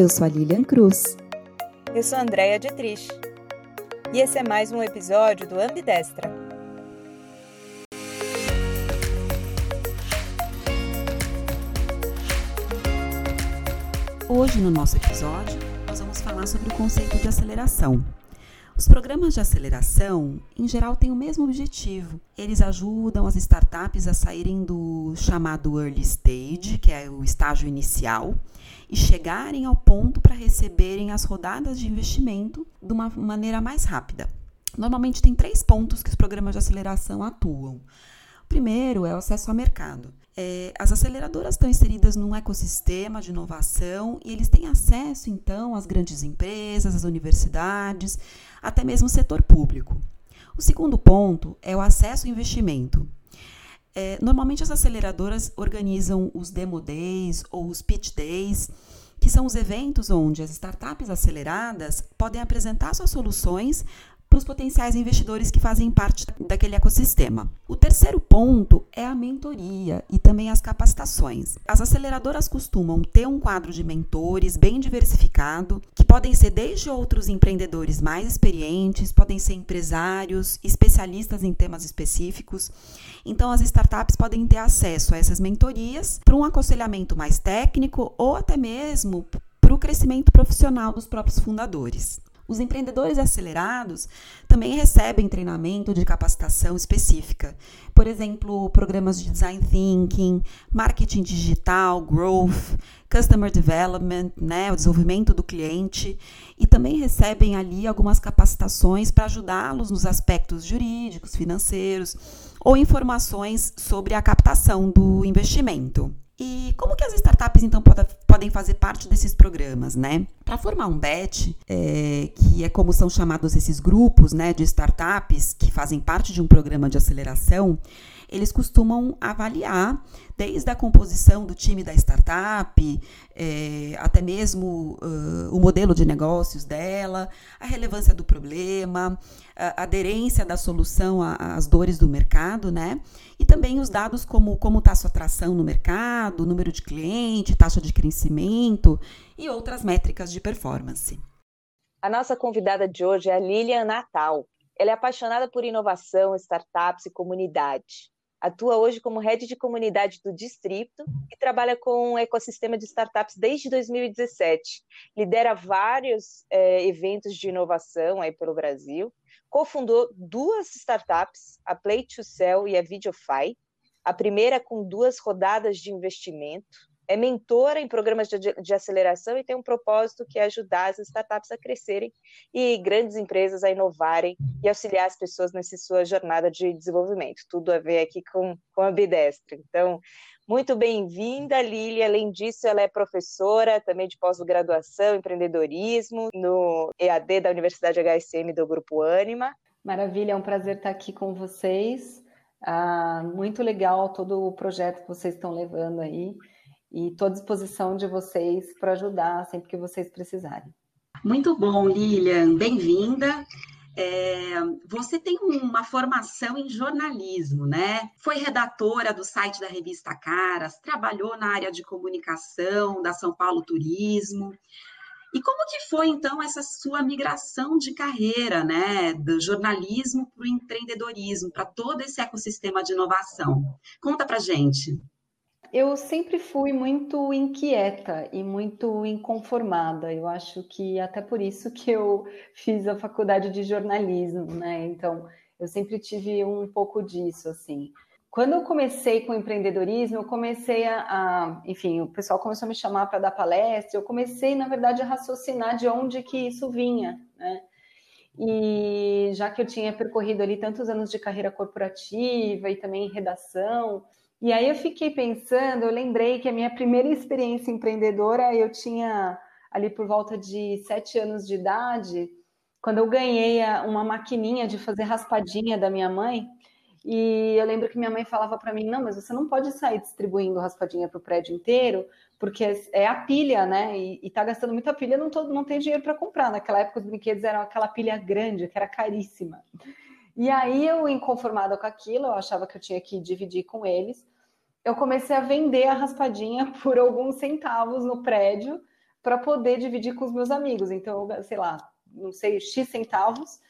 Eu sou a Lilian Cruz. Eu sou a Andrea Dietrich. E esse é mais um episódio do Ambidestra. Hoje, no nosso episódio, nós vamos falar sobre o conceito de aceleração. Os programas de aceleração, em geral, têm o mesmo objetivo. Eles ajudam as startups a saírem do chamado early stage, que é o estágio inicial, e chegarem ao ponto para receberem as rodadas de investimento de uma maneira mais rápida. Normalmente tem três pontos que os programas de aceleração atuam. Primeiro é o acesso ao mercado. É, as aceleradoras estão inseridas num ecossistema de inovação e eles têm acesso, então, às grandes empresas, às universidades, até mesmo o setor público. O segundo ponto é o acesso ao investimento. É, normalmente as aceleradoras organizam os Demo Days ou os Pitch Days, que são os eventos onde as startups aceleradas podem apresentar suas soluções para os potenciais investidores que fazem parte daquele ecossistema. O terceiro ponto é a mentoria e também as capacitações. As aceleradoras costumam ter um quadro de mentores bem diversificado, que podem ser desde outros empreendedores mais experientes, podem ser empresários, especialistas em temas específicos. Então, as startups podem ter acesso a essas mentorias para um aconselhamento mais técnico ou até mesmo para o crescimento profissional dos próprios fundadores. Os empreendedores acelerados também recebem treinamento de capacitação específica. Por exemplo, programas de design thinking, marketing digital, growth, customer development, né, o desenvolvimento do cliente, e também recebem ali algumas capacitações para ajudá-los nos aspectos jurídicos, financeiros ou informações sobre a captação do investimento. E como que as startups, então, podem fazer parte desses programas, né? Para formar um BET, é, que é como são chamados esses grupos né, de startups que fazem parte de um programa de aceleração, eles costumam avaliar desde a composição do time da startup, é, até mesmo uh, o modelo de negócios dela, a relevância do problema, a aderência da solução às dores do mercado, né? E também os dados como como está sua atração no mercado, número de cliente, taxa de crescimento e outras métricas de performance. A nossa convidada de hoje é a Lilian Natal. Ela é apaixonada por inovação, startups e comunidade. Atua hoje como head de comunidade do Distrito e trabalha com o ecossistema de startups desde 2017. Lidera vários é, eventos de inovação aí pelo Brasil. Cofundou duas startups, a Play to Sell e a Videofy. A primeira com duas rodadas de investimento é mentora em programas de, de, aceleração e tem um propósito que é ajudar as startups a crescerem e grandes empresas a inovarem e auxiliar as pessoas nessa sua jornada de desenvolvimento. Tudo a ver aqui com, com a Bidestra. Então, muito bem-vinda, Lili. Além disso, ela é professora também de pós-graduação, empreendedorismo no EAD da Universidade HSM do Grupo Anima. Maravilha, é um prazer estar aqui com vocês. Ah, muito legal todo o projeto que vocês estão levando aí e estou à disposição de vocês para ajudar sempre que vocês precisarem. Muito bom, Lilian, bem-vinda. É, você tem uma formação em jornalismo, né? Foi redatora do site da revista Caras, trabalhou na área de comunicação da São Paulo Turismo. E como que foi então essa sua migração de carreira, né, do jornalismo para o empreendedorismo, para todo esse ecossistema de inovação? Conta para gente eu sempre fui muito inquieta e muito inconformada. Eu acho que até por isso que eu fiz a faculdade de jornalismo, né? Então, eu sempre tive um pouco disso, assim. Quando eu comecei com empreendedorismo, eu comecei a, a enfim, o pessoal começou a me chamar para dar palestra, eu comecei, na verdade, a raciocinar de onde que isso vinha, né? E já que eu tinha percorrido ali tantos anos de carreira corporativa e também redação, e aí eu fiquei pensando, eu lembrei que a minha primeira experiência empreendedora eu tinha ali por volta de sete anos de idade, quando eu ganhei uma maquininha de fazer raspadinha da minha mãe. E eu lembro que minha mãe falava para mim: não, mas você não pode sair distribuindo raspadinha para o prédio inteiro, porque é a pilha, né? E, e tá gastando muita pilha, não, tô, não tem dinheiro para comprar. Naquela época os brinquedos eram aquela pilha grande, que era caríssima. E aí eu, inconformada com aquilo, eu achava que eu tinha que dividir com eles. Eu comecei a vender a raspadinha por alguns centavos no prédio para poder dividir com os meus amigos. Então, sei lá, não sei, X centavos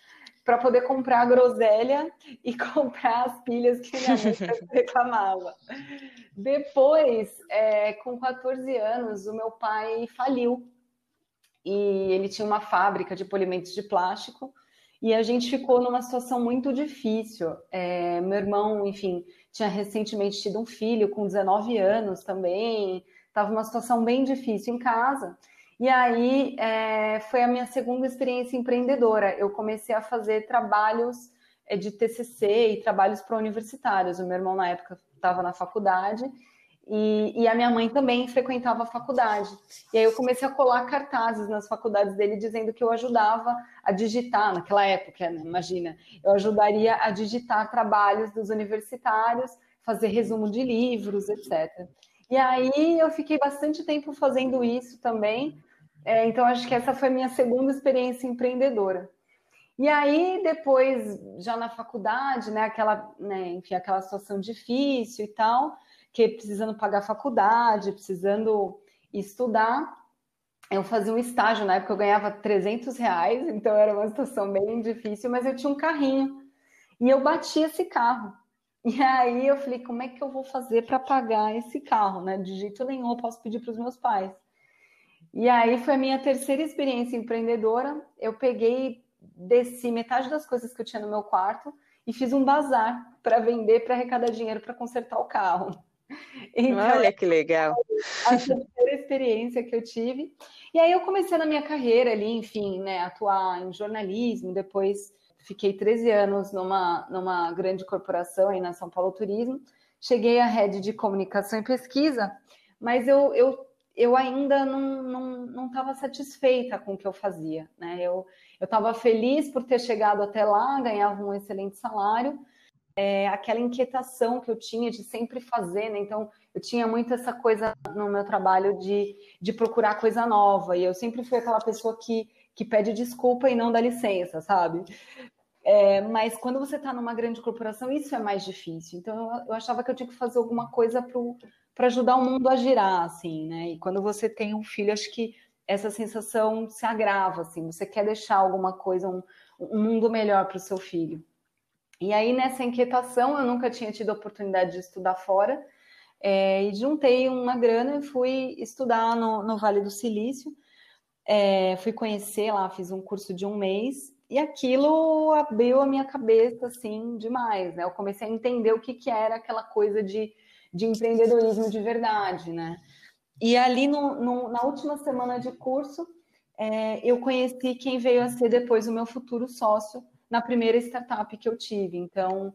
para poder comprar a groselha e comprar as pilhas que minha mãe reclamava. Depois, é, com 14 anos, o meu pai faliu e ele tinha uma fábrica de polimentos de plástico e a gente ficou numa situação muito difícil. É, meu irmão, enfim, tinha recentemente tido um filho com 19 anos também, estava uma situação bem difícil em casa. E aí é, foi a minha segunda experiência empreendedora. Eu comecei a fazer trabalhos é, de TCC e trabalhos para universitários. O meu irmão, na época, estava na faculdade e, e, a minha mãe também frequentava a faculdade. E aí eu comecei a colar cartazes nas faculdades dele dizendo que eu ajudava a digitar, naquela época, né? imagina, eu ajudaria a digitar trabalhos dos universitários, fazer resumo de livros, etc. E aí eu fiquei bastante tempo fazendo isso também, é, então, acho que essa foi a minha segunda experiência empreendedora. E aí, depois, já na faculdade, né, aquela, né, enfim, aquela situação difícil e tal, que precisando pagar faculdade, precisando estudar, eu fazia um estágio, na época eu ganhava 300 reais, então era uma situação bem difícil, mas eu tinha um carrinho, e eu bati esse carro. E aí eu falei, como é que eu vou fazer para pagar esse carro, né? De jeito nenhum eu posso pedir para os meus pais. E aí foi a minha terceira experiência empreendedora. Eu peguei, desci metade das coisas que eu tinha no meu quarto e fiz um bazar para vender, para arrecadar dinheiro para consertar o carro. Então, Olha que legal. A terceira experiência que eu tive. E aí eu comecei na minha carreira ali, enfim, né, atuar em jornalismo, depois fiquei 13 anos numa, numa grande corporação aí na São Paulo Turismo. Cheguei à rede de comunicação e pesquisa, mas eu, eu eu ainda não estava não, não satisfeita com o que eu fazia. Né? Eu estava feliz por ter chegado até lá, ganhava um excelente salário, é, aquela inquietação que eu tinha de sempre fazer, né? Então, eu tinha muito essa coisa no meu trabalho de, de procurar coisa nova, e eu sempre fui aquela pessoa que, que pede desculpa e não dá licença, sabe? É, mas quando você está numa grande corporação, isso é mais difícil. Então, eu, eu achava que eu tinha que fazer alguma coisa para ajudar o mundo a girar, assim, né? E quando você tem um filho, acho que essa sensação se agrava, assim, você quer deixar alguma coisa, um, um mundo melhor para o seu filho. E aí, nessa inquietação, eu nunca tinha tido oportunidade de estudar fora, é, e juntei uma grana e fui estudar no, no Vale do Silício, é, fui conhecer lá, fiz um curso de um mês, e aquilo abriu a minha cabeça, assim, demais, né? Eu comecei a entender o que, que era aquela coisa de de empreendedorismo de verdade, né? E ali no, no, na última semana de curso, é, eu conheci quem veio a ser depois o meu futuro sócio na primeira startup que eu tive. Então,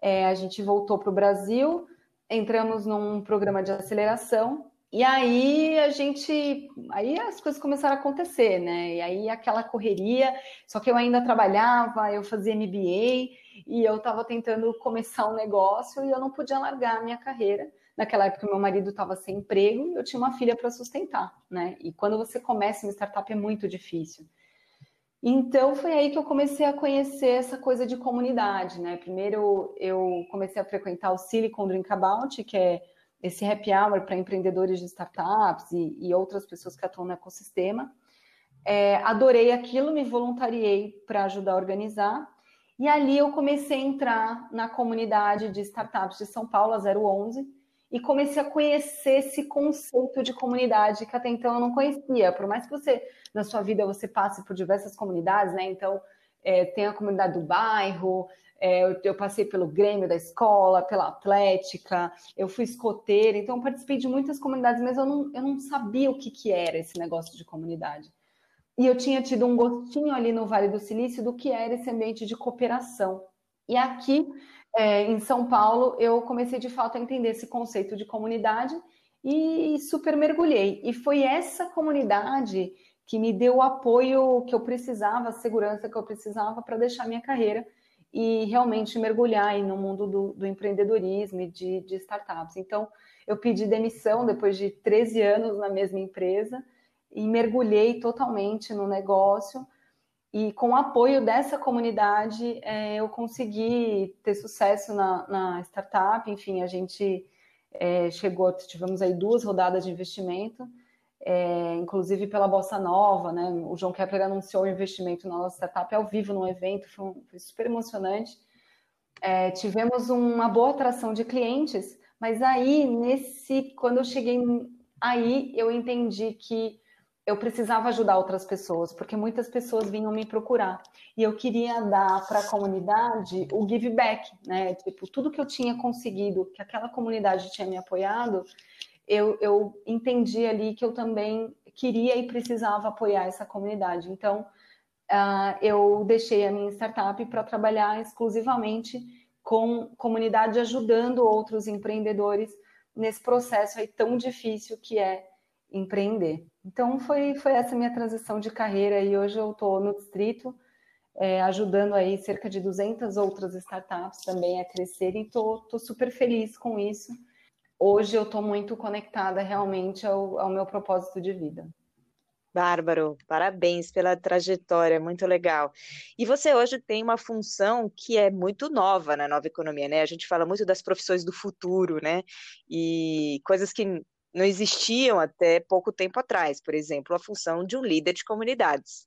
é, a gente voltou para o Brasil, entramos num programa de aceleração e aí a gente, aí as coisas começaram a acontecer, né? E aí aquela correria, só que eu ainda trabalhava, eu fazia MBA e eu estava tentando começar um negócio e eu não podia largar a minha carreira. Naquela época meu marido estava sem emprego, e eu tinha uma filha para sustentar, né? E quando você começa uma startup é muito difícil. Então foi aí que eu comecei a conhecer essa coisa de comunidade, né? Primeiro eu comecei a frequentar o Silicon Drinkabout, que é esse happy hour para empreendedores de startups e, e, outras pessoas que atuam no ecossistema. É, adorei aquilo, me voluntariei para ajudar a organizar. E ali eu comecei a entrar na comunidade de startups de São Paulo, a 011, e comecei a conhecer esse conceito de comunidade que até então eu não conhecia. Por mais que você, na sua vida, você passe por diversas comunidades, né? Então, é, tem a comunidade do bairro, é, eu, eu, passei pelo Grêmio da escola, pela Atlética, eu fui escoteira, então participei de muitas comunidades, mas eu não, eu não sabia o que, que era esse negócio de comunidade. E eu tinha tido um gostinho ali no Vale do Silício do que era esse ambiente de cooperação. E aqui é, em São Paulo, eu comecei de fato a entender esse conceito de comunidade e super mergulhei. E foi essa comunidade que me deu o apoio que eu precisava, a segurança que eu precisava para deixar minha carreira e realmente mergulhar aí no mundo do, do empreendedorismo e de, de, startups. Então, eu pedi demissão depois de 13 anos na mesma empresa e mergulhei totalmente no negócio. E com o apoio dessa comunidade, é, eu consegui ter sucesso na, na startup. Enfim, a gente é, chegou, tivemos aí duas rodadas de investimento é, inclusive pela Bossa Nova, né? O João Kepler anunciou o investimento na nossa startup ao vivo num evento, foi, um, foi super emocionante. É, tivemos uma boa atração de clientes, mas aí, nesse, quando eu cheguei aí, eu entendi que eu precisava ajudar outras pessoas, porque muitas pessoas vinham me procurar. E eu queria dar para a comunidade o give back, né? Tipo, tudo que eu tinha conseguido, que aquela comunidade tinha me apoiado, eu, eu entendi ali que eu também queria e precisava apoiar essa comunidade. Então, uh, eu deixei a minha startup para trabalhar exclusivamente com comunidade, ajudando outros empreendedores nesse processo aí tão difícil que é empreender. Então, foi, foi essa minha transição de carreira e hoje eu estou no distrito, é, ajudando aí cerca de 200 outras startups também a crescer e estou super feliz com isso hoje eu estou muito conectada realmente ao, ao meu propósito de vida. Bárbaro, parabéns pela trajetória, muito legal. E você hoje tem uma função que é muito nova na nova economia, né? A gente fala muito das profissões do futuro, né? E coisas que não existiam até pouco tempo atrás, por exemplo, a função de um líder de comunidades.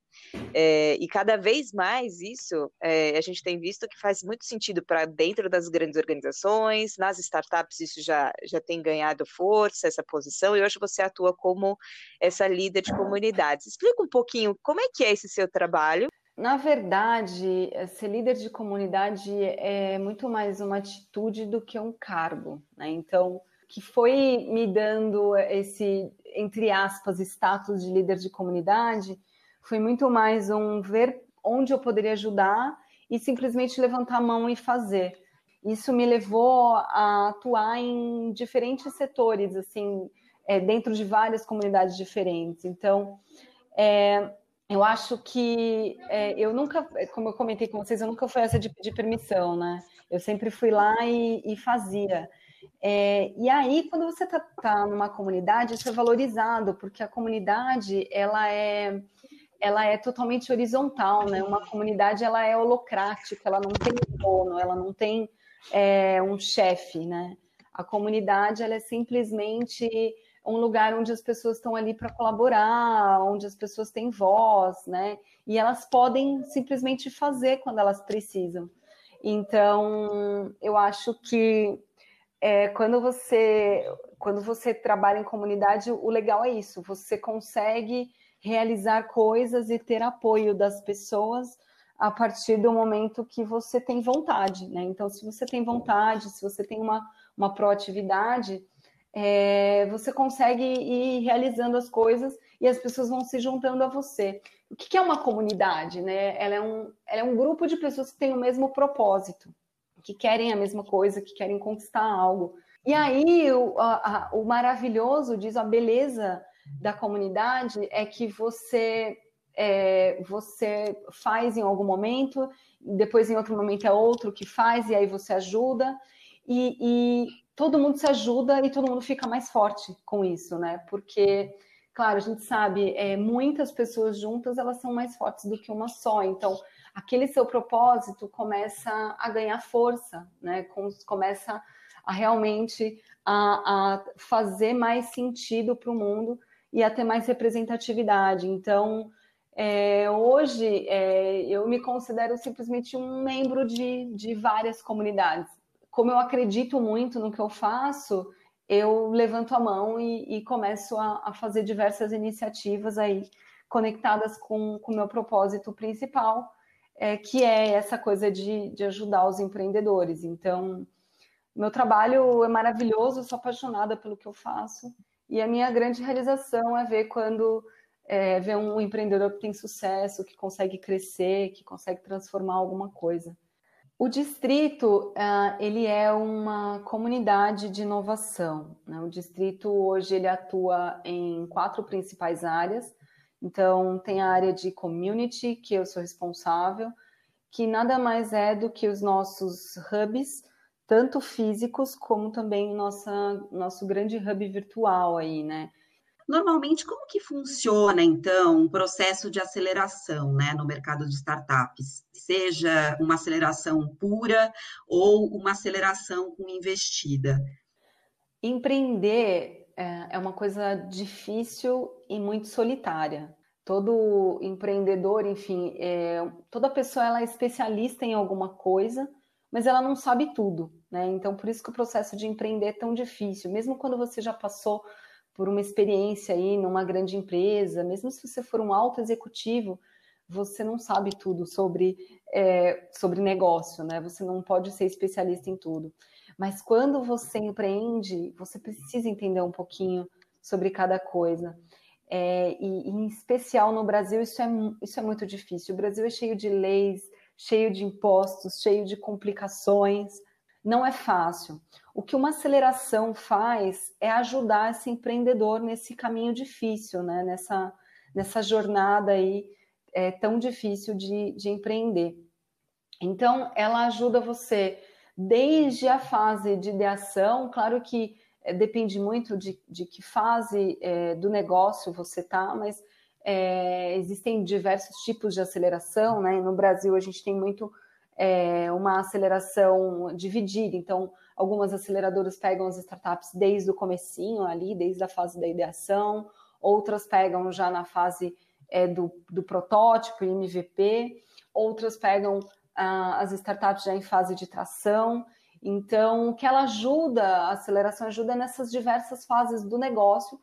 É, e cada vez mais isso é, a gente tem visto que faz muito sentido para dentro das grandes organizações, nas startups isso já, já tem ganhado força, essa posição, e hoje você atua como essa líder de comunidades. Explica um pouquinho como é que é esse seu trabalho. Na verdade, ser líder de comunidade é muito mais uma atitude do que um cargo, né? Então, que foi me dando esse, entre aspas, status de líder de comunidade, foi muito mais um ver onde eu poderia ajudar e simplesmente levantar a mão e fazer. Isso me levou a atuar em diferentes setores, assim, é, dentro de várias comunidades diferentes. Então, é, eu acho que é, eu nunca, como eu comentei com vocês, eu nunca fui essa de pedir permissão, né? Eu sempre fui lá e, e fazia. É, e aí, quando você está tá numa comunidade, isso é valorizado, porque a comunidade ela é, ela é totalmente horizontal, né? Uma comunidade ela é holocrática, ela não tem dono, ela não tem é, um chefe, né? A comunidade ela é simplesmente um lugar onde as pessoas estão ali para colaborar, onde as pessoas têm voz, né? E elas podem simplesmente fazer quando elas precisam. Então, eu acho que é, quando você quando você trabalha em comunidade, o legal é isso, você consegue realizar coisas e ter apoio das pessoas a partir do momento que você tem vontade, né? Então, se você tem vontade, se você tem uma, uma proatividade, é, você consegue ir realizando as coisas e as pessoas vão se juntando a você. O que, é uma comunidade, né? Ela é, um, ela é um grupo de pessoas que têm o mesmo propósito que querem a mesma coisa, que querem conquistar algo. E aí o, a, o maravilhoso diz a beleza da comunidade é que você é, você faz em algum momento, depois em outro momento é outro que faz e aí você ajuda e, e todo mundo se ajuda e todo mundo fica mais forte com isso, né? Porque claro, a gente sabe, é, muitas pessoas juntas elas são mais fortes do que uma só. Então, aquele seu propósito começa a ganhar força, né? Começa a realmente a, a fazer mais sentido para o mundo e a ter mais representatividade. Então, é, hoje é, eu me considero simplesmente um membro de, de várias comunidades. Como eu acredito muito no que eu faço, eu levanto a mão e, e começo a, a, fazer diversas iniciativas aí conectadas com o meu propósito principal, é, que é essa coisa de, de ajudar os empreendedores. Então, meu trabalho é maravilhoso, sou apaixonada pelo que eu faço. E a minha grande realização é ver quando é, ver um empreendedor que tem sucesso, que consegue crescer, que consegue transformar alguma coisa. O distrito uh, ele é uma comunidade de inovação. Né? O distrito hoje ele atua em quatro principais áreas. Então, tem a área de community, que eu sou responsável, que nada mais é do que os nossos hubs, tanto físicos como também nossa, nosso grande hub virtual aí, né? Normalmente, como que funciona, então, um processo de aceleração né, no mercado de startups? Seja uma aceleração pura ou uma aceleração com investida? Empreender é, é uma coisa difícil e muito solitária. Todo empreendedor, enfim, é, toda pessoa ela é especialista em alguma coisa, mas ela não sabe tudo, né? Então, por isso que o processo de empreender é tão difícil. Mesmo quando você já passou por uma experiência aí numa grande empresa, mesmo se você for um alto executivo, você não sabe tudo sobre, é, sobre negócio, né? Você não pode ser especialista em tudo. Mas quando você empreende, você precisa entender um pouquinho sobre cada coisa. É, e, em especial no Brasil, isso é, isso é muito difícil. O Brasil é cheio de leis, cheio de impostos, cheio de complicações. Não é fácil. O que uma aceleração faz é ajudar esse empreendedor nesse caminho difícil, né? nessa, nessa jornada aí é, tão difícil de, de empreender. Então, ela ajuda você desde a fase de ideação, claro que é, depende muito de, de que fase é, do negócio você está, mas é, existem diversos tipos de aceleração, né? No Brasil a gente tem muito uma aceleração dividida, então algumas aceleradoras pegam as startups desde o comecinho ali, desde a fase da ideação, outras pegam já na fase do, do protótipo, MVP, outras pegam ah, as startups já em fase de tração. Então, o que ela ajuda, a aceleração ajuda nessas diversas fases do negócio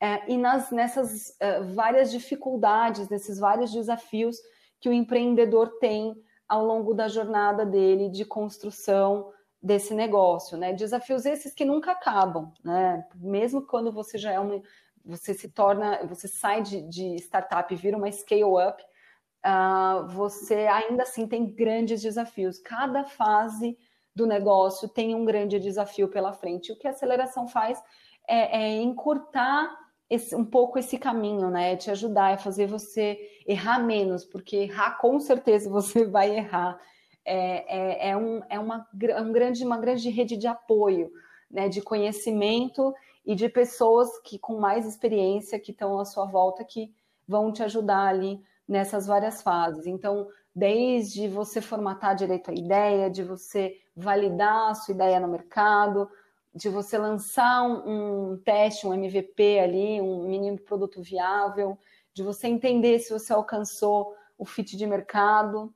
é, e nas, nessas é, várias dificuldades, nesses vários desafios que o empreendedor tem ao longo da jornada dele de construção desse negócio, né? Desafios esses que nunca acabam, né? Mesmo quando você já é uma, você se torna, você sai de, de startup e vira uma scale up, uh, você ainda assim tem grandes desafios. Cada fase do negócio tem um grande desafio pela frente. O que a aceleração faz é, é encurtar esse, um pouco esse caminho, né? É te ajudar, é fazer você errar menos, porque errar com certeza você vai errar. É, é, é, um, é uma, é um grande, uma grande rede de apoio, né? De conhecimento e de pessoas que com mais experiência que estão à sua volta que vão te ajudar ali nessas várias fases. Então, desde você formatar direito a ideia, de você validar a sua ideia no mercado, de você lançar um, um teste, um MVP ali, um mínimo produto viável, de você entender se você alcançou o fit de mercado,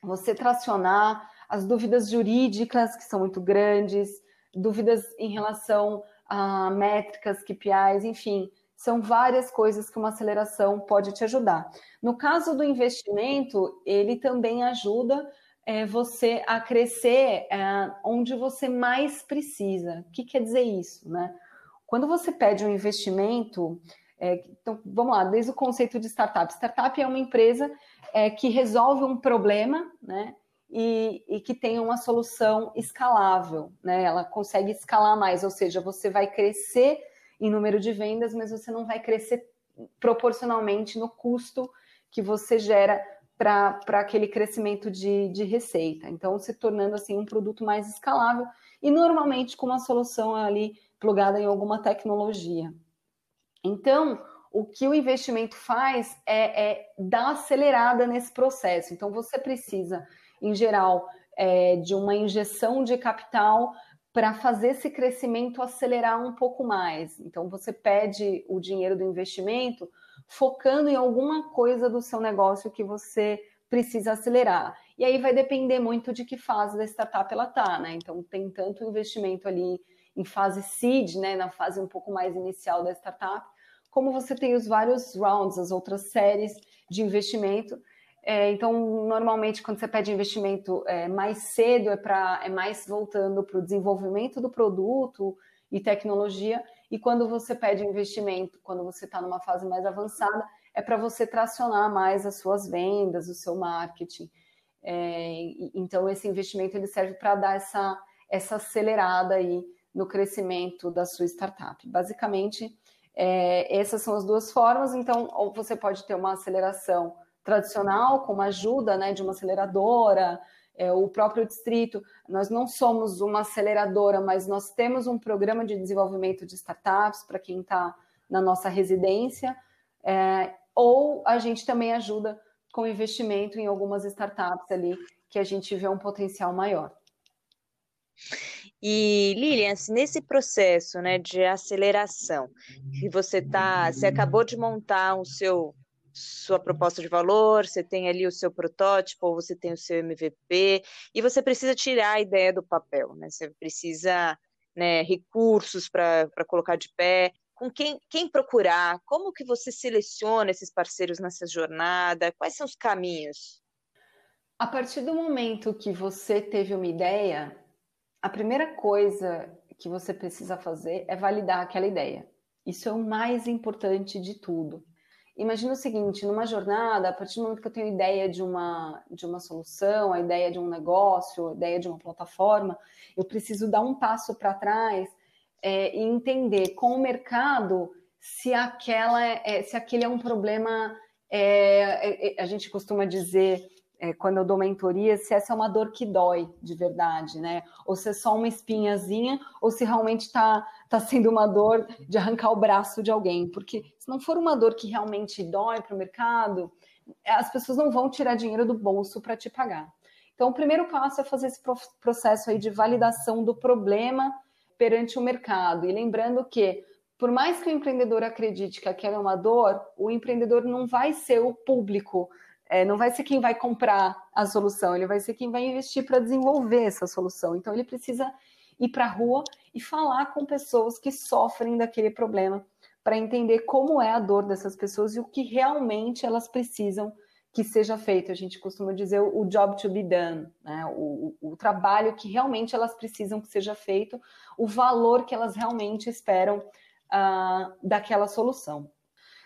você tracionar as dúvidas jurídicas, que são muito grandes, dúvidas em relação a métricas, KPIs, enfim, são várias coisas que uma aceleração pode te ajudar. No caso do investimento, ele também ajuda é, você a crescer é, onde você mais precisa. O que quer dizer isso, né? Quando você pede um investimento, é, então vamos lá, desde o conceito de startup. Startup é uma empresa é, que resolve um problema, né? e, e, que tenha uma solução escalável, né? Ela consegue escalar mais, ou seja, você vai crescer em número de vendas, mas você não vai crescer proporcionalmente no custo que você gera para aquele crescimento de, de receita. Então, se tornando assim um produto mais escalável e normalmente com uma solução ali plugada em alguma tecnologia. Então, o que o investimento faz é, é dar acelerada nesse processo. Então, você precisa em geral, é, de uma injeção de capital para fazer esse crescimento acelerar um pouco mais. Então, você pede o dinheiro do investimento focando em alguma coisa do seu negócio que você precisa acelerar. E aí vai depender muito de que fase da startup ela está, né? Então, tem tanto investimento ali em fase seed, né, na fase um pouco mais inicial da startup, como você tem os vários rounds, as outras séries de investimento é, então, normalmente, quando você pede investimento é, mais cedo, é, pra, é mais voltando para o desenvolvimento do produto e tecnologia, e quando você pede investimento, quando você está numa fase mais avançada, é para você tracionar mais as suas vendas, o seu marketing. É, então, esse investimento ele serve para dar essa, essa acelerada aí no crescimento da sua startup. Basicamente, é, essas são as duas formas. Então, ou você pode ter uma aceleração tradicional, com ajuda né, de uma aceleradora, é, o próprio distrito. Nós não somos uma aceleradora, mas nós temos um programa de desenvolvimento de startups para quem está na nossa residência, é, ou a gente também ajuda com investimento em algumas startups ali que a gente vê um potencial maior. E Lilian, assim, nesse processo, né, de aceleração, que você tá, você acabou de montar o seu sua proposta de valor, você tem ali o seu protótipo, ou você tem o seu MVP, e você precisa tirar a ideia do papel, né? Você precisa né, recursos para colocar de pé, com quem, quem procurar, como que você seleciona esses parceiros nessa jornada, quais são os caminhos? A partir do momento que você teve uma ideia, a primeira coisa que você precisa fazer é validar aquela ideia. Isso é o mais importante de tudo. Imagina o seguinte, numa jornada, a partir do momento que eu tenho ideia de uma, de uma solução, a ideia de um negócio, a ideia de uma plataforma, eu preciso dar um passo para trás é, e entender com o mercado se aquela é, se aquele é um problema é, é a gente costuma dizer é, quando eu dou mentoria, se essa é uma dor que dói de verdade, né? Ou se é só uma espinhazinha, ou se realmente está tá sendo uma dor de arrancar o braço de alguém. Porque se não for uma dor que realmente dói para o mercado, as pessoas não vão tirar dinheiro do bolso para te pagar. Então, o primeiro passo é fazer esse processo aí de validação do problema perante o mercado. E lembrando que, por mais que o empreendedor acredite que aquela é uma dor, o empreendedor não vai ser o público é, não vai ser quem vai comprar a solução, ele vai ser quem vai investir para desenvolver essa solução. Então, ele precisa ir para a rua e falar com pessoas que sofrem daquele problema para entender como é a dor dessas pessoas e o que realmente elas precisam que seja feito. A gente costuma dizer o job to be done, né? o, o, o trabalho que realmente elas precisam que seja feito, o valor que elas realmente esperam uh, daquela solução.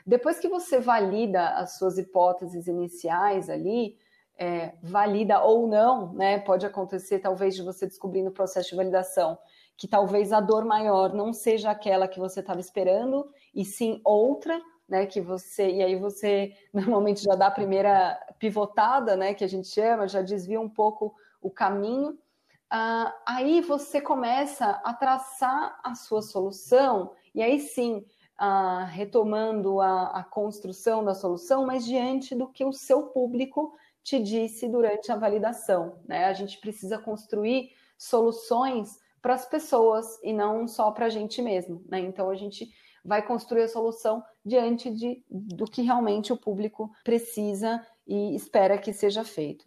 Depois que você valida as suas hipóteses iniciais ali, é, valida ou não, né? Pode acontecer talvez de você descobrir no processo de validação que talvez a dor maior não seja aquela que você estava esperando, e sim outra, né? Que você e aí você normalmente já dá a primeira pivotada, né? Que a gente chama, já desvia um pouco o caminho. Ah, aí você começa a traçar a sua solução, e aí sim ah, retomando a, a construção da solução, mas diante do que o seu público te disse durante a validação. Né? A gente precisa construir soluções para as pessoas e não só para a gente mesmo. Né? Então a gente vai construir a solução diante de, do que realmente o público precisa e espera que seja feito.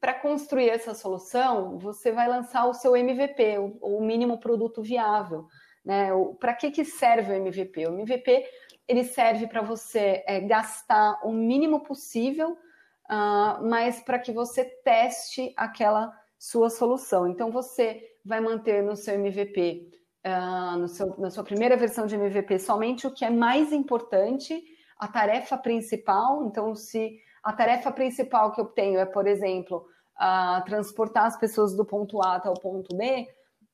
Para construir essa solução, você vai lançar o seu MVP, o, o mínimo produto viável. Né? Para que, que serve o MVP? O MVP ele serve para você é, gastar o mínimo possível, uh, mas para que você teste aquela sua solução. Então você vai manter no seu MVP, uh, ah, no seu, na sua primeira versão de MVP, somente o que é mais importante, a tarefa principal. Então, se a tarefa principal que eu tenho é, por exemplo, uh, transportar as pessoas do ponto A até o ponto B,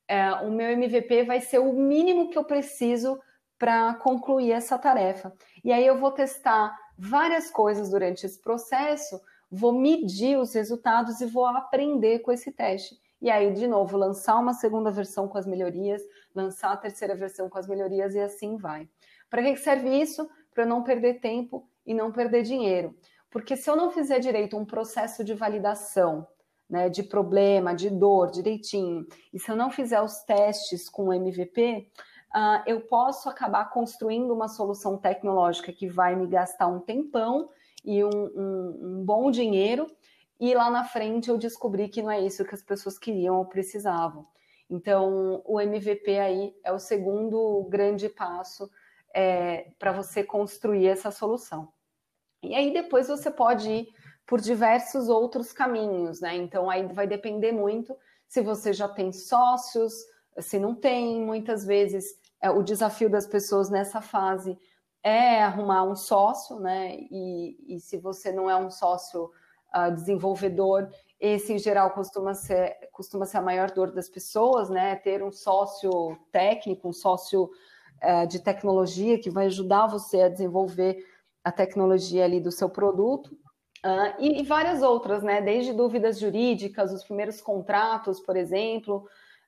é, o meu MVP vai ser o mínimo que eu preciso para concluir essa tarefa. E aí eu vou testar várias coisas durante esse processo, vou medir os resultados e vou aprender com esse teste. E aí, de novo, lançar uma segunda versão com as melhorias, lançar a terceira versão com as melhorias e assim vai. Para que serve isso? Para não perder tempo e não perder dinheiro. Porque se eu não fizer direito um processo de validação né, de problema, de dor, direitinho, e se eu não fizer os testes com o MVP, uh, eu posso acabar construindo uma solução tecnológica que vai me gastar um tempão e um, um, um bom dinheiro, e lá na frente eu descobri que não é isso que as pessoas queriam ou precisavam. Então, o MVP aí é o segundo grande passo é, para você construir essa solução. E aí depois você pode ir por diversos outros caminhos, né? Então aí vai depender muito se você já tem sócios, se não tem, muitas vezes é, o desafio das pessoas nessa fase é arrumar um sócio, né? E, e se você não é um sócio uh, desenvolvedor, esse em geral costuma ser, costuma ser a maior dor das pessoas, né? Ter um sócio técnico, um sócio uh, de tecnologia que vai ajudar você a desenvolver a tecnologia ali do seu produto. Uh, e, e, várias outras, né? Desde dúvidas jurídicas, os primeiros contratos, por exemplo,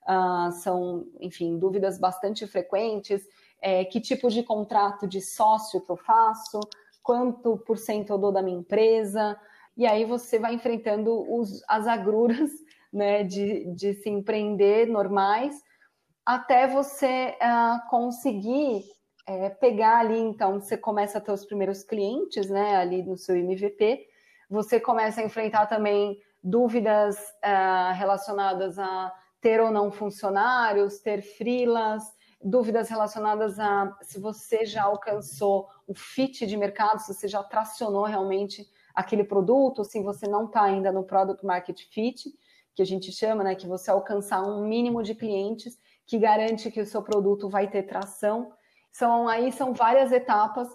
uh, são, enfim, dúvidas bastante frequentes. É, que tipo de contrato de sócio que eu faço? Quanto por cento eu dou da minha empresa? E aí você vai enfrentando os, as agruras né, de, de se empreender normais, até você uh, conseguir é, pegar ali, então, você começa a ter os primeiros clientes, né, ali no seu MVP, você começa a enfrentar também dúvidas uh, relacionadas a ter ou não funcionários, ter frilas, dúvidas relacionadas a se você já alcançou o fit de mercado, se você já tracionou realmente aquele produto, se você não está ainda no product market fit, que a gente chama, né, que você alcançar um mínimo de clientes que garante que o seu produto vai ter tração. São aí são várias etapas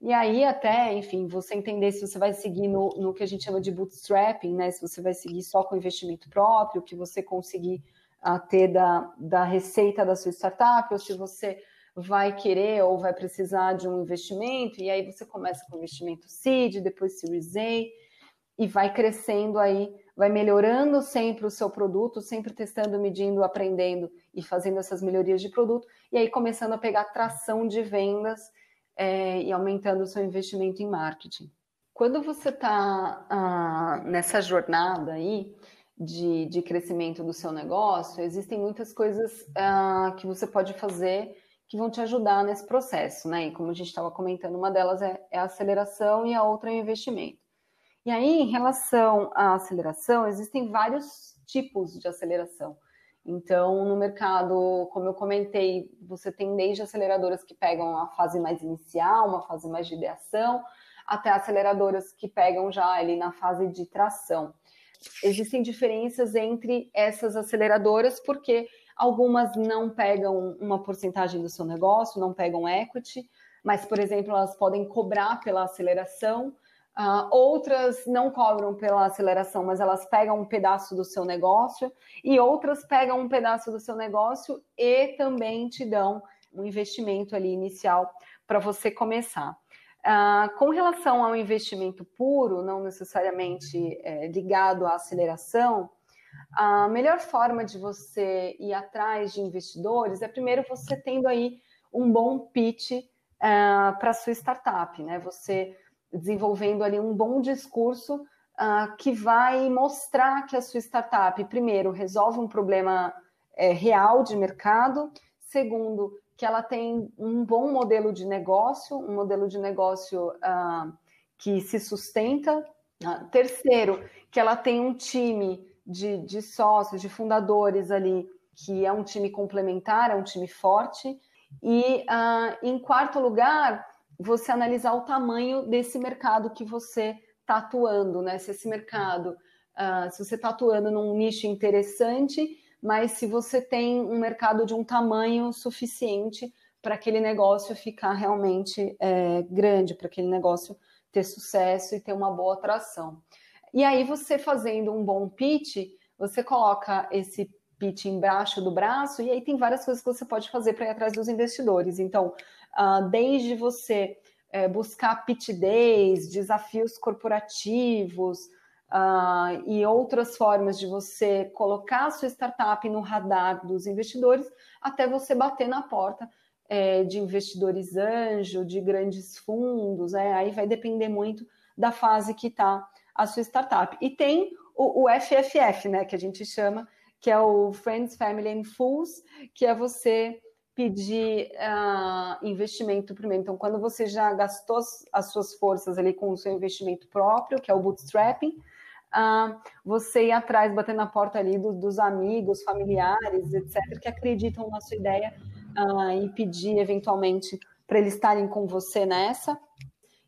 e aí até, enfim, você entender se você vai seguir no, no que a gente chama de bootstrapping, né, se você vai seguir só com investimento próprio, que você conseguir a ter da, da receita da sua startup, ou se você vai querer ou vai precisar de um investimento, e aí você começa com investimento seed, depois Series A, e vai crescendo aí, vai melhorando sempre o seu produto, sempre testando, medindo, aprendendo e fazendo essas melhorias de produto, e aí começando a pegar tração de vendas é, e aumentando o seu investimento em marketing. Quando você está ah, nessa jornada aí, de, de crescimento do seu negócio, existem muitas coisas uh, que você pode fazer que vão te ajudar nesse processo, né? E como a gente estava comentando, uma delas é, é a aceleração e a outra é o investimento. E aí, em relação à aceleração, existem vários tipos de aceleração. Então, no mercado, como eu comentei, você tem desde aceleradoras que pegam a fase mais inicial, uma fase mais de ideação, até aceleradoras que pegam já ali na fase de tração existem diferenças entre essas aceleradoras, porque algumas não pegam uma porcentagem do seu negócio, não pegam equity, mas, por exemplo, elas podem cobrar pela aceleração. Uh, outras não cobram pela aceleração, mas elas pegam um pedaço do seu negócio, e outras pegam um pedaço do seu negócio e também te dão um investimento ali inicial para você começar. Ah, com relação ao investimento puro, não necessariamente é, ligado à aceleração, a melhor forma de você ir atrás de investidores é primeiro você tendo aí um bom pitch uh, para sua startup, né? Você desenvolvendo ali um bom discurso uh, que vai mostrar que a sua startup, primeiro, resolve um problema é, real de mercado, segundo, que ela tem um bom modelo de negócio, um modelo de negócio uh, que se sustenta. Uh, terceiro, que ela tem um time de, de sócios, de fundadores ali, que é um time complementar, é um time forte. E, em quarto lugar, você analisar o tamanho desse mercado que você está atuando, né? Se esse mercado, uh, se você está atuando num nicho interessante, mas se você tem um mercado de um tamanho suficiente para aquele negócio ficar realmente é, grande, para aquele negócio ter sucesso e ter uma boa atração. E aí você fazendo um bom pitch, você coloca esse pitch embaixo do braço e aí tem várias coisas que você pode fazer para ir atrás dos investidores. Então, desde você é, buscar days, desafios corporativos, uh, e outras formas de você colocar a sua startup no radar dos investidores, até você bater na porta é, de investidores anjo, de grandes fundos, é, aí vai depender muito da fase que está a sua startup. E tem o, FFF, né, que a gente chama, que é o Friends, Family and Fools, que é você pedir uh, investimento primeiro. Então, quando você já gastou as suas forças ali com o seu investimento próprio, que é o bootstrapping, uh, você ir atrás, bater na porta ali do, dos amigos, familiares, etc., que acreditam na sua ideia uh, e pedir eventualmente para eles estarem com você nessa.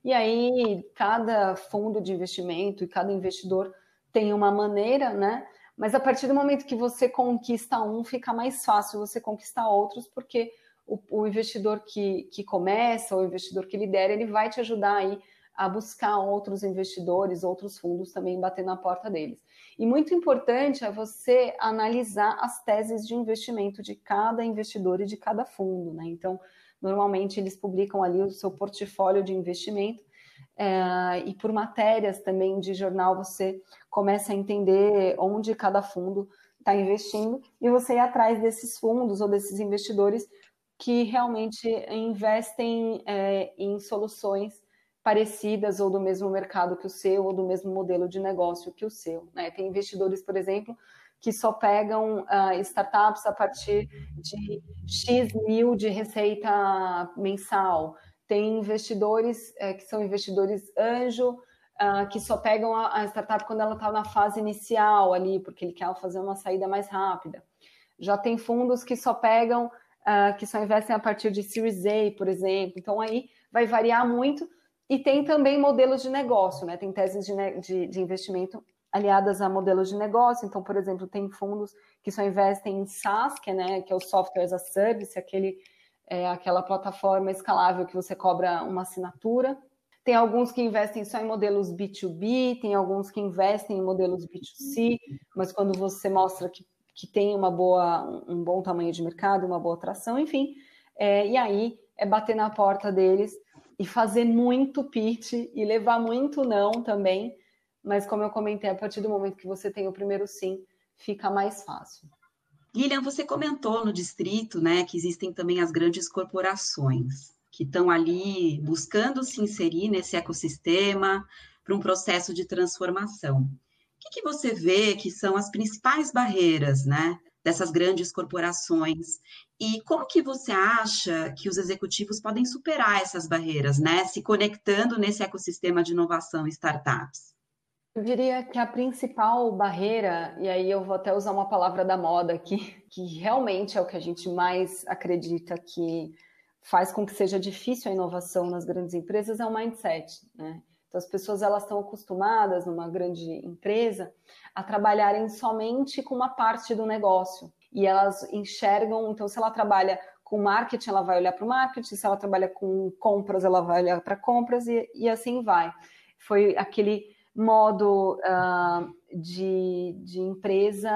E aí, cada fundo de investimento e cada investidor tem uma maneira, né? Mas a partir do momento que você conquista um, fica mais fácil você conquistar outros, porque o, o investidor que, que começa, o investidor que lidera, ele vai te ajudar aí a buscar outros investidores, outros fundos também bater na porta deles. E muito importante é você analisar as teses de investimento de cada investidor e de cada fundo, né? Então, normalmente eles publicam ali o seu portfólio de investimento é, e por matérias também de jornal você começa a entender onde cada fundo está investindo e você ir atrás desses fundos ou desses investidores que realmente investem é, em soluções parecidas ou do mesmo mercado que o seu, ou do mesmo modelo de negócio que o seu. Né? Tem investidores, por exemplo, que só pegam uh, startups a partir de X mil de receita mensal. Tem investidores é, que são investidores anjo, uh, que só pegam a, a startup quando ela está na fase inicial ali, porque ele quer fazer uma saída mais rápida. Já tem fundos que só pegam, uh, que só investem a partir de Series A, por exemplo. Então aí vai variar muito. E tem também modelos de negócio, né? Tem teses de, de, de investimento aliadas a modelos de negócio. Então, por exemplo, tem fundos que só investem em SaaS, que é, né, que é o Software as a Service, aquele, é, aquela plataforma escalável que você cobra uma assinatura. Tem alguns que investem só em modelos B2B, tem alguns que investem em modelos B2C, mas quando você mostra que, que tem uma boa, um bom tamanho de mercado, uma boa atração, enfim. É, e aí é bater na porta deles e fazer muito pitch e levar muito não também, mas como eu comentei, a partir do momento que você tem o primeiro sim, fica mais fácil. Lilian, você comentou no distrito, né, que existem também as grandes corporações que estão ali buscando se inserir nesse ecossistema para um processo de transformação. O que, que você vê que são as principais barreiras, né, dessas grandes corporações e como que você acha que os executivos podem superar essas barreiras, né, se conectando nesse ecossistema de inovação e startups? Eu diria que a principal barreira, e aí eu vou até usar uma palavra da moda aqui, que realmente é o que a gente mais acredita que faz com que seja difícil a inovação nas grandes empresas, é o mindset, né? Então, as pessoas elas estão acostumadas numa grande empresa a trabalharem somente com uma parte do negócio e elas enxergam. Então, se ela trabalha com marketing, ela vai olhar para o marketing. Se ela trabalha com compras, ela vai olhar para compras e, e assim vai. Foi aquele modo uh, de, de empresa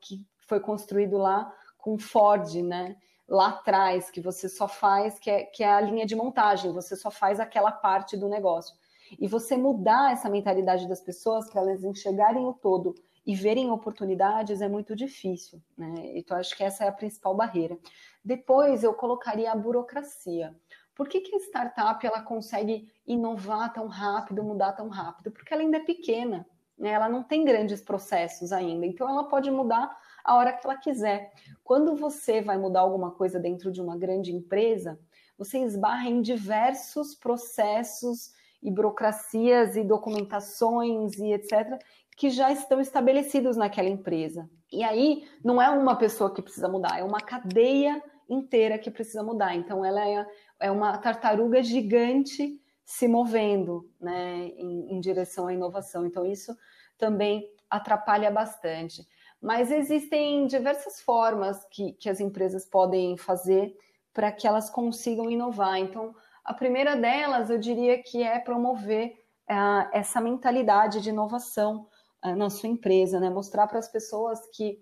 que foi construído lá com Ford, né? Lá atrás, que você só faz, que é, que é a linha de montagem, você só faz aquela parte do negócio. E você mudar essa mentalidade das pessoas para elas enxergarem o todo e verem oportunidades é muito difícil, né? Então acho que essa é a principal barreira. Depois eu colocaria a burocracia. Por que, que a startup ela consegue inovar tão rápido, mudar tão rápido? Porque ela ainda é pequena, né? ela não tem grandes processos ainda, então ela pode mudar a hora que ela quiser. Quando você vai mudar alguma coisa dentro de uma grande empresa, você esbarra em diversos processos e burocracias e documentações e etc que já estão estabelecidos naquela empresa. E aí não é uma pessoa que precisa mudar, é uma cadeia inteira que precisa mudar. Então ela é, é uma tartaruga gigante se movendo né, em, em direção à inovação. Então, isso também atrapalha bastante. Mas existem diversas formas que, que as empresas podem fazer para que elas consigam inovar. Então, a primeira delas, eu diria que é promover uh, essa mentalidade de inovação uh, na sua empresa, né? Mostrar para as pessoas que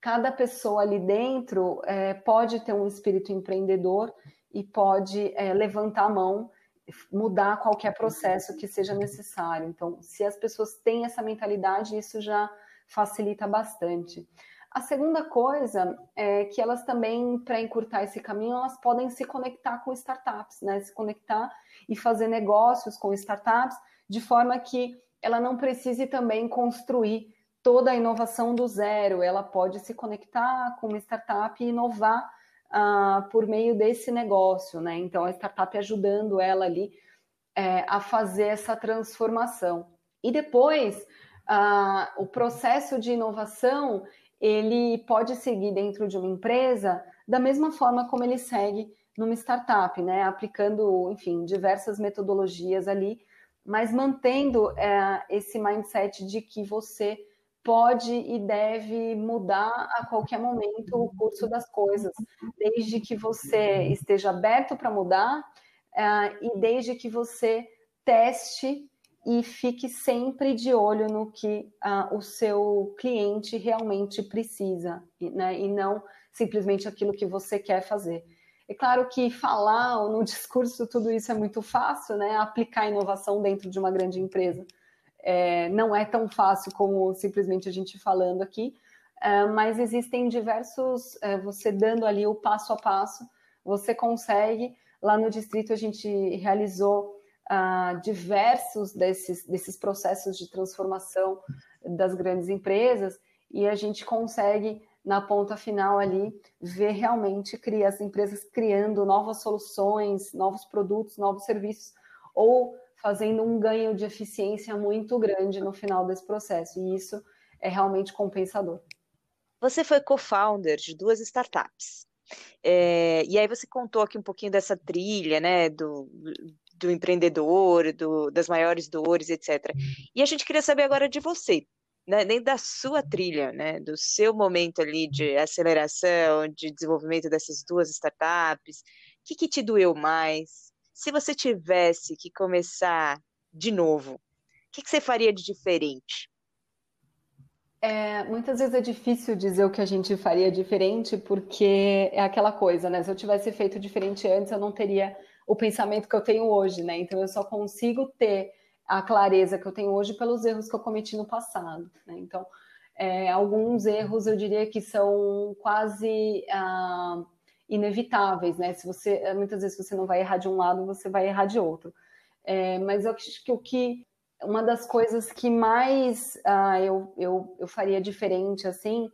cada pessoa ali dentro é, pode ter um espírito empreendedor e pode é, levantar a mão, mudar qualquer processo que seja necessário. Então, se as pessoas têm essa mentalidade, isso já facilita bastante. A segunda coisa é que elas também, para encurtar esse caminho, elas podem se conectar com startups, né? Se conectar e fazer negócios com startups, de forma que ela não precise também construir toda a inovação do zero, ela pode se conectar com uma startup e inovar uh, por meio desse negócio, né? Então, a startup ajudando ela ali é, a fazer essa transformação. E depois, uh, o processo de inovação, ele pode seguir dentro de uma empresa da mesma forma como ele segue numa startup, né? Aplicando, enfim, diversas metodologias ali, mas mantendo é, esse mindset de que você pode e deve mudar a qualquer momento o curso das coisas, desde que você esteja aberto para mudar uh, e desde que você teste e fique sempre de olho no que uh, o seu cliente realmente precisa, né? e não simplesmente aquilo que você quer fazer. É claro que falar no discurso tudo isso é muito fácil, né? Aplicar inovação dentro de uma grande empresa é, não é tão fácil como simplesmente a gente falando aqui, é, mas existem diversos, é, você dando ali o passo a passo, você consegue. Lá no distrito a gente realizou uh, diversos desses, desses processos de transformação das grandes empresas e a gente consegue na ponta final ali ver realmente as empresas criando novas soluções, novos produtos, novos serviços ou fazendo um ganho de eficiência muito grande no final desse processo. E isso é realmente compensador. Você foi co-founder de duas startups. É, e aí você contou aqui um pouquinho dessa trilha, né, do, do empreendedor, do, das maiores dores, etc. E a gente queria saber agora de você, né, nem da sua trilha, né, do seu momento ali de aceleração, de desenvolvimento dessas duas startups. O que, que te doeu mais? Se você tivesse que começar de novo, o que, que você faria de diferente? É, muitas vezes é difícil dizer o que a gente faria diferente, porque é aquela coisa, né? Se eu tivesse feito diferente antes, eu não teria o pensamento que eu tenho hoje, né? Então eu só consigo ter a clareza que eu tenho hoje pelos erros que eu cometi no passado, né? Então, é, alguns erros eu diria que são quase ah, inevitáveis, né? Se você muitas vezes você não vai errar de um lado, você vai errar de outro. É, mas eu acho que o que uma das coisas que mais uh, eu, eu, eu faria diferente assim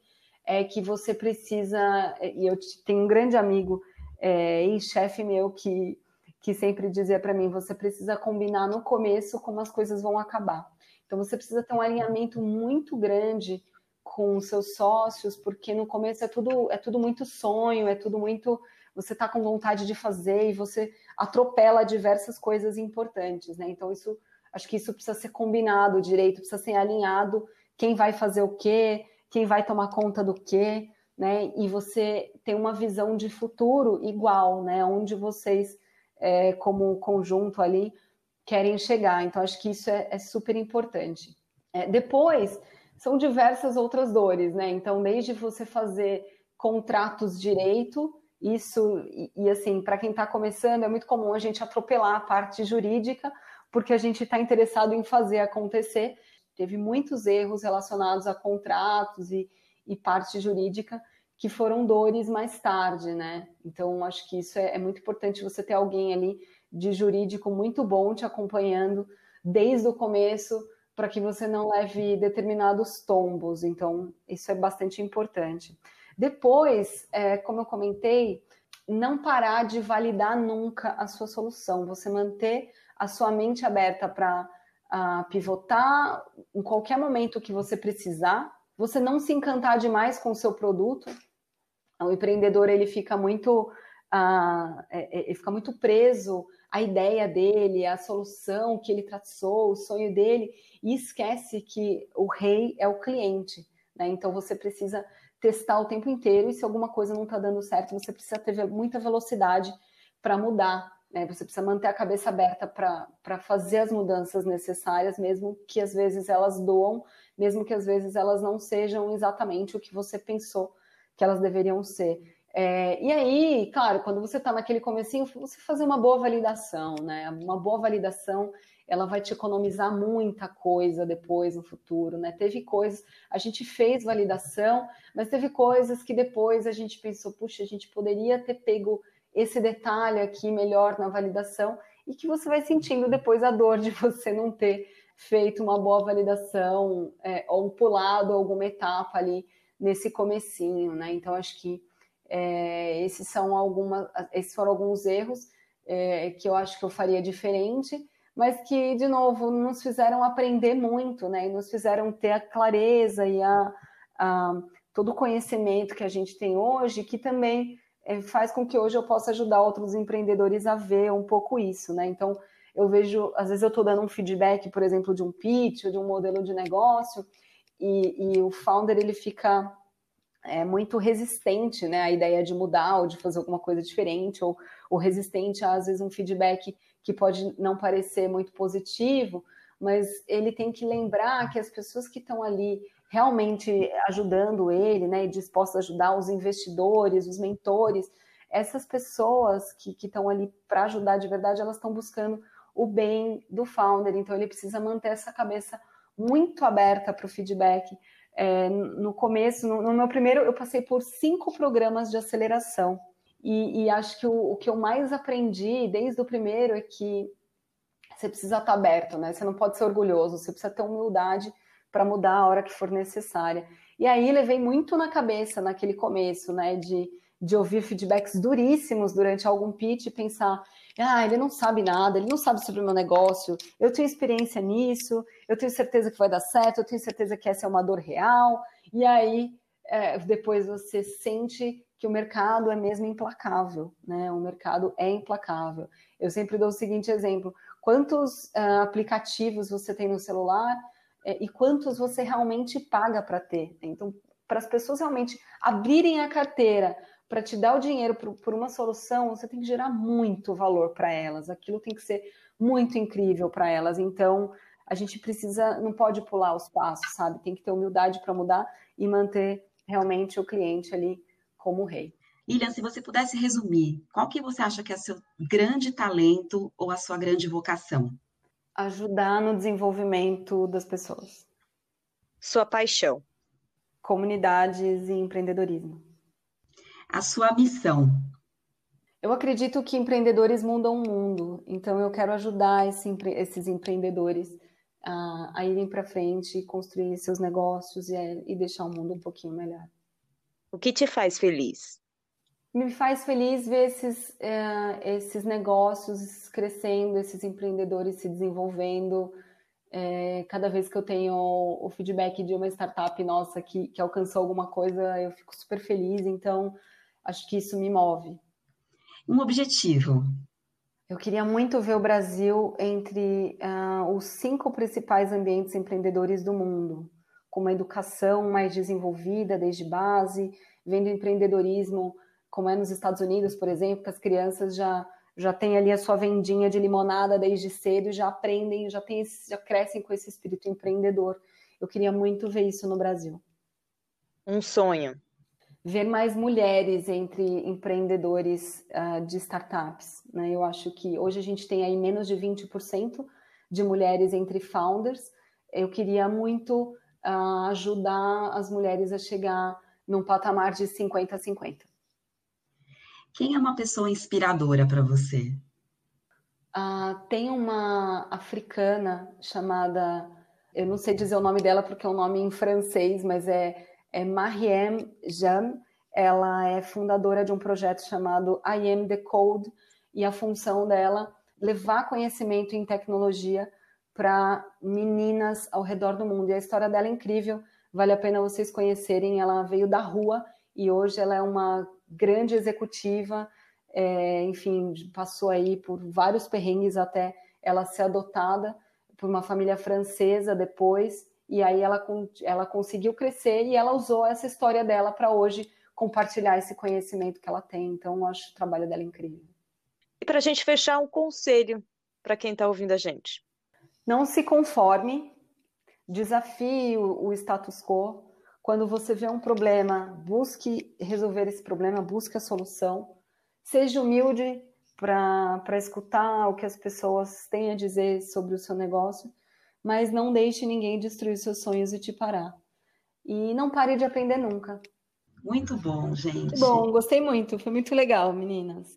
é que você precisa e eu tenho um grande amigo é, e chefe meu que que sempre dizia para mim você precisa combinar no começo como as coisas vão acabar então você precisa ter um alinhamento muito grande com seus sócios, porque no começo é tudo, é tudo muito sonho, é tudo muito. Você está com vontade de fazer e você atropela diversas coisas importantes, né? Então, isso acho que isso precisa ser combinado direito, precisa ser alinhado quem vai fazer o quê, quem vai tomar conta do quê, né? E você tem uma visão de futuro igual, né? Onde vocês, é, como conjunto ali, querem chegar. Então, acho que isso é, é super importante. É, depois são diversas outras dores, né? Então, desde você fazer contratos direito, isso, e, e assim, para quem está começando, é muito comum a gente atropelar a parte jurídica, porque a gente está interessado em fazer acontecer. Teve muitos erros relacionados a contratos e, e parte jurídica que foram dores mais tarde, né? Então, acho que isso é, é muito importante você ter alguém ali de jurídico muito bom te acompanhando desde o começo para que você não leve determinados tombos. Então, isso é bastante importante. Depois, é, como eu comentei, não parar de validar nunca a sua solução, você manter a sua mente aberta para pivotar em qualquer momento que você precisar, você não se encantar demais com o seu produto. O empreendedor ele fica muito, uh, ele fica muito preso à ideia dele, à solução que ele traçou, o sonho dele, e esquece que o rei é o cliente. Né? Então você precisa testar o tempo inteiro e se alguma coisa não está dando certo, você precisa ter muita velocidade para mudar. Né? Você precisa manter a cabeça aberta para fazer as mudanças necessárias, mesmo que às vezes elas doam, mesmo que às vezes elas não sejam exatamente o que você pensou que elas deveriam ser. É, e aí, claro, quando você está naquele comecinho, você fazer uma boa validação, né? Uma boa validação ela vai te economizar muita coisa depois no futuro, né? Teve coisas, a gente fez validação, mas teve coisas que depois a gente pensou, puxa, a gente poderia ter pego esse detalhe aqui melhor na validação e que você vai sentindo depois a dor de você não ter feito uma boa validação é, ou pulado alguma etapa ali nesse comecinho, né? Então acho que é, esses são algumas, esses foram alguns erros é, que eu acho que eu faria diferente mas que, de novo, nos fizeram aprender muito, né? E nos fizeram ter a clareza e a, a todo o conhecimento que a gente tem hoje, que também é, faz com que hoje eu possa ajudar outros empreendedores a ver um pouco isso, né? Então, eu vejo, às vezes eu estou dando um feedback, por exemplo, de um pitch, de um modelo de negócio, e, e o founder ele fica é, muito resistente, né, à ideia de mudar ou de fazer alguma coisa diferente, ou, ou resistente a, às vezes, um feedback que pode não parecer muito positivo, mas ele tem que lembrar que as pessoas que estão ali realmente ajudando ele, né, dispostas a ajudar os investidores, os mentores, essas pessoas que estão ali para ajudar de verdade, elas estão buscando o bem do founder, então ele precisa manter essa cabeça muito aberta para o feedback. É, no começo, no, no meu primeiro, eu passei por cinco programas de aceleração. E, e acho que o, o, que eu mais aprendi desde o primeiro é que você precisa estar aberto, né? Você não pode ser orgulhoso, você precisa ter humildade para mudar a hora que for necessária. E aí levei muito na cabeça naquele começo, né, de, de ouvir feedbacks duríssimos durante algum pitch e pensar, ah, ele não sabe nada, ele não sabe sobre o meu negócio, eu tenho experiência nisso, eu tenho certeza que vai dar certo, eu tenho certeza que essa é uma dor real. E aí, é, depois você sente que o mercado é mesmo implacável, né? O mercado é implacável. Eu sempre dou o seguinte exemplo: quantos uh, aplicativos você tem no celular é, e quantos você realmente paga para ter? Então, para as pessoas realmente abrirem a carteira para te dar o dinheiro por, por, uma solução, você tem que gerar muito valor para elas. Aquilo tem que ser muito incrível para elas. Então, a gente precisa, não pode pular os passos, sabe? Tem que ter humildade para mudar e manter realmente o cliente ali como rei. Lilian, se você pudesse resumir, qual que você acha que é seu grande talento ou a sua grande vocação? Ajudar no desenvolvimento das pessoas. Sua paixão? Comunidades e empreendedorismo a sua missão? Eu acredito que empreendedores mudam o mundo, então eu quero ajudar esse, esses empreendedores a, a irem para frente, construir seus negócios e, e deixar o mundo um pouquinho melhor. O que te faz feliz? Me faz feliz ver esses, é, esses negócios crescendo, esses empreendedores se desenvolvendo. É, cada vez que eu tenho o feedback de uma startup nossa que, que alcançou alguma coisa, eu fico super feliz. Então, acho que isso me move. Um objetivo. Eu queria muito ver o Brasil entre uh, os cinco principais ambientes empreendedores do mundo, com uma educação mais desenvolvida desde base, vendo empreendedorismo, como é nos Estados Unidos, por exemplo, que as crianças já já têm ali a sua vendinha de limonada desde cedo e já aprendem, já, tem, já crescem com esse espírito empreendedor. Eu queria muito ver isso no Brasil. Um sonho ver mais mulheres entre empreendedores uh, de startups. Né? Eu acho que hoje a gente tem aí menos de 20% de mulheres entre founders. Eu queria muito uh, ajudar as mulheres a chegar num patamar de 50 a 50. Quem é uma pessoa inspiradora para você? Uh, tem uma africana chamada, eu não sei dizer o nome dela porque é um nome em francês, mas é é Mariem Jam, ela é fundadora de um projeto chamado I Am The Code, e a função dela levar conhecimento em tecnologia para meninas ao redor do mundo. E a história dela é incrível, vale a pena vocês conhecerem. Ela veio da rua e hoje ela é uma grande executiva, é, enfim, passou aí por vários perrengues até ela ser adotada por uma família francesa depois e aí ela, ela conseguiu crescer e ela usou essa história dela para hoje compartilhar esse conhecimento que ela tem. Então, eu acho o trabalho dela incrível. E para a gente fechar, um conselho para quem está ouvindo a gente. Não se conforme, desafie o, status quo. Quando você vê um problema, busque resolver esse problema, busque a solução. Seja humilde para escutar o que as pessoas têm a dizer sobre o seu negócio mas não deixe ninguém destruir seus sonhos e te parar. E não pare de aprender nunca. Muito bom, gente. Bom, gostei muito, foi muito legal, meninas.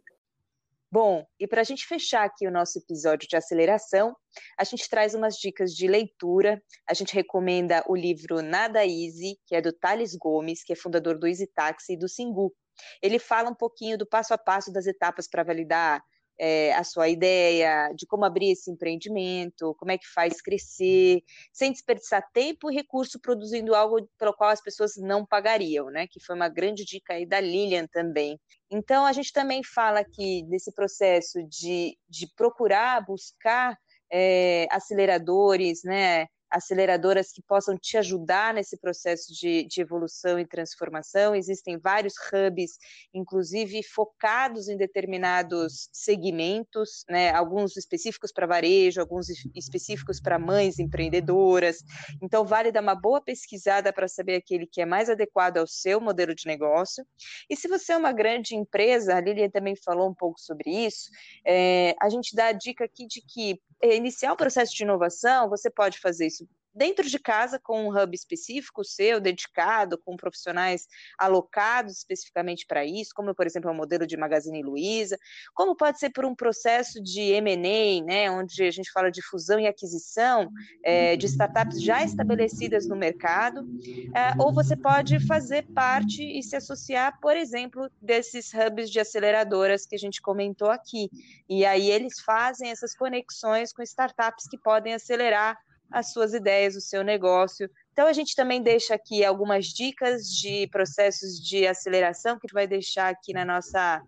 Bom, e para a gente fechar aqui o nosso episódio de aceleração, a gente traz umas dicas de leitura. A gente recomenda o livro Nada Easy, que é do Thales Gomes, que é fundador do Easy Taxi e do Singu. Ele fala um pouquinho do passo a passo das etapas para validar é, a sua ideia, de como abrir esse empreendimento, como é que faz crescer, sem desperdiçar tempo e recurso produzindo algo pelo qual as pessoas não pagariam, né? Que foi uma grande dica aí da Lilian também. Então, a gente também fala aqui desse processo de, de procurar, buscar é, aceleradores, né? Aceleradoras que possam te ajudar nesse processo de, de, evolução e transformação. Existem vários hubs, inclusive focados em determinados segmentos, né, alguns específicos para varejo, alguns específicos para mães empreendedoras. Então, vale dar uma boa pesquisada para saber aquele que é mais adequado ao seu modelo de negócio. E se você é uma grande empresa, a Lilian também falou um pouco sobre isso, é, a gente dá a dica aqui de que iniciar o processo de inovação, você pode fazer isso dentro de casa com um hub específico seu, dedicado, com profissionais alocados especificamente para isso, como, por exemplo, é o modelo de Magazine Luiza, como pode ser por um processo de M&A, né, onde a gente fala de fusão e aquisição é, de startups já estabelecidas no mercado, é, ou você pode fazer parte e se associar, por exemplo, desses hubs de aceleradoras que a gente comentou aqui. E aí eles fazem essas conexões com startups que podem acelerar as suas ideias, o seu negócio. Então, a gente também deixa aqui algumas dicas de processos de aceleração que a gente vai deixar aqui na nossa,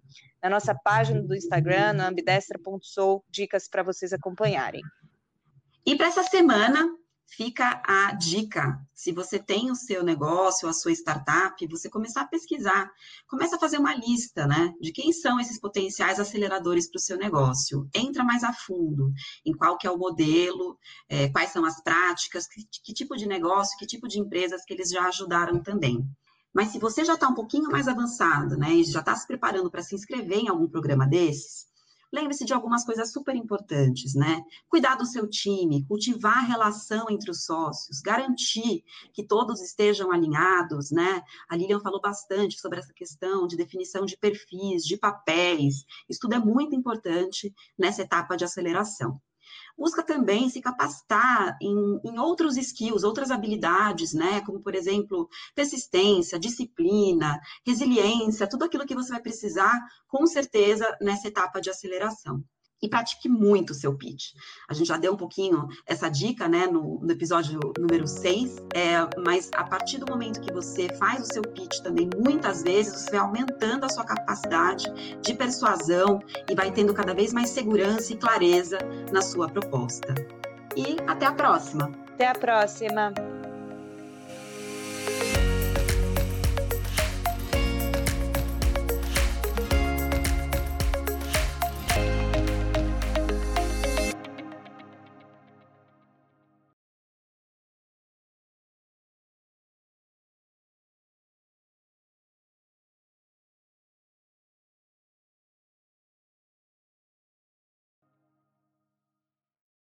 na nossa página do Instagram, no ambidestra.sou, dicas para vocês acompanharem. E para essa semana, fica a dica. Se você tem o seu negócio, a sua startup, você começar a pesquisar, começa a fazer uma lista, né, de quem são esses potenciais aceleradores para o seu negócio. Entra mais a fundo em qual que é o modelo, é, quais são as práticas, que, que tipo de negócio, que tipo de empresas que eles já ajudaram também. Mas se você já está um pouquinho mais avançado, né, e já está se preparando para se inscrever em algum programa desses, lembre-se de algumas coisas super importantes, né? Cuidar do seu time, cultivar a relação entre os sócios, garantir que todos estejam alinhados, né? A Lilian falou bastante sobre essa questão de definição de perfis, de papéis. Isso tudo é muito importante nessa etapa de aceleração busca também se capacitar em, em outros skills, outras habilidades, né? Como, por exemplo, persistência, disciplina, resiliência, tudo aquilo que você vai precisar, com certeza, nessa etapa de aceleração e pratique muito o seu pitch. A gente já deu um pouquinho essa dica, né, no, no episódio número 6, é, mas a partir do momento que você faz o seu pitch também, muitas vezes você vai aumentando a sua capacidade de persuasão e vai tendo cada vez mais segurança e clareza na sua proposta. E até a próxima! Até a próxima!